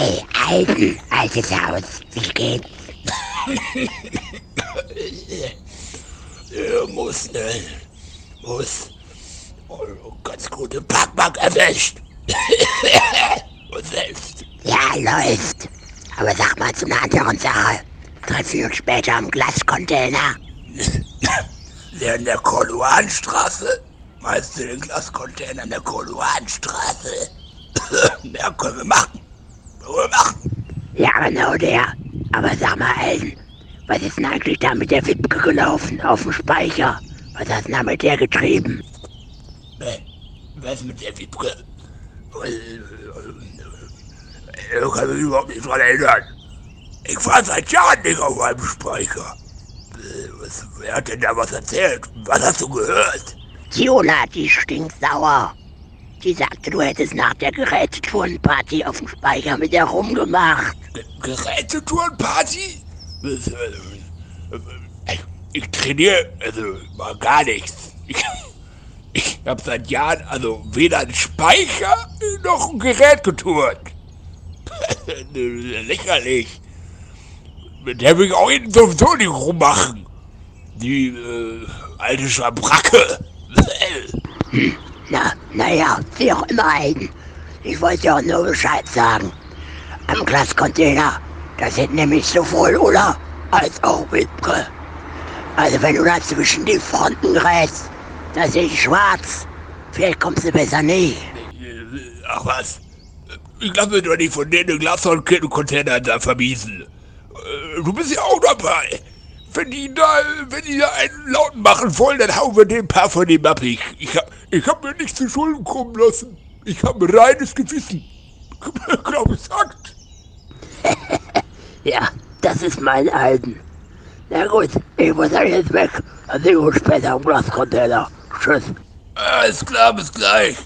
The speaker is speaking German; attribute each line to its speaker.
Speaker 1: Alten, altes Haus, wie geht's?
Speaker 2: Ja, muss, ne? Muss. Oh, ganz gute Packback erwischt. Und selbst.
Speaker 1: Ja, läuft. Aber sag mal zu einer anderen Sache. Treffen wir uns später am Glascontainer.
Speaker 2: Der in der Koluanstraße? Meinst du den Glascontainer in der Koluanstraße? ja, können wir machen.
Speaker 1: Ja, genau der. Aber sag mal, Alten, was ist denn eigentlich da mit der Wipke gelaufen auf dem Speicher? Was hast du da mit der getrieben?
Speaker 2: Ne, Was mit der Wipke? Ich kann mich überhaupt nicht dran erinnern. Ich war seit Jahren nicht auf einem Speicher. Äh, Was, wer hat denn da was erzählt? Was hast du gehört?
Speaker 1: Viola, die stinkt Die sagte, du hättest nach der Gerätetourenparty auf dem Speicher mit der rumgemacht.
Speaker 2: Ge- Gerätetourenparty? Das, äh, äh, Ich trainiere, also mal gar nichts. Ich, ich habe seit Jahren also weder einen Speicher noch ein Gerät getourt. Lächerlich. Mit der will ich auch jeden sowieso nicht rummachen. Die äh, alte Schabracke.
Speaker 1: Na, naja, wie auch immer, Alten. Ich wollte dir auch nur Bescheid sagen. Am Glascontainer, da sind nämlich sowohl Ulla als auch Wipke. Also wenn du da zwischen die Fronten grätst, da ich schwarz. Vielleicht kommst du besser nicht.
Speaker 2: Ach was. Ich lasse mir doch nicht von denen Glascontainer da vermiesen. Äh, Du bist ja auch dabei. Wenn die da, wenn die da einen lauten machen wollen, dann hauen wir den paar von dem ab. Ich, ich, hab, ich hab mir nichts zu Schulden kommen lassen. Ich habe ein reines Gewissen. Glaub ich sagt.
Speaker 1: Ja, das ist mein Alten. Na gut, ich muss dann jetzt weg. Dann sehen wir uns später am Glascontainer. Tschüss.
Speaker 2: Alles klar, bis gleich.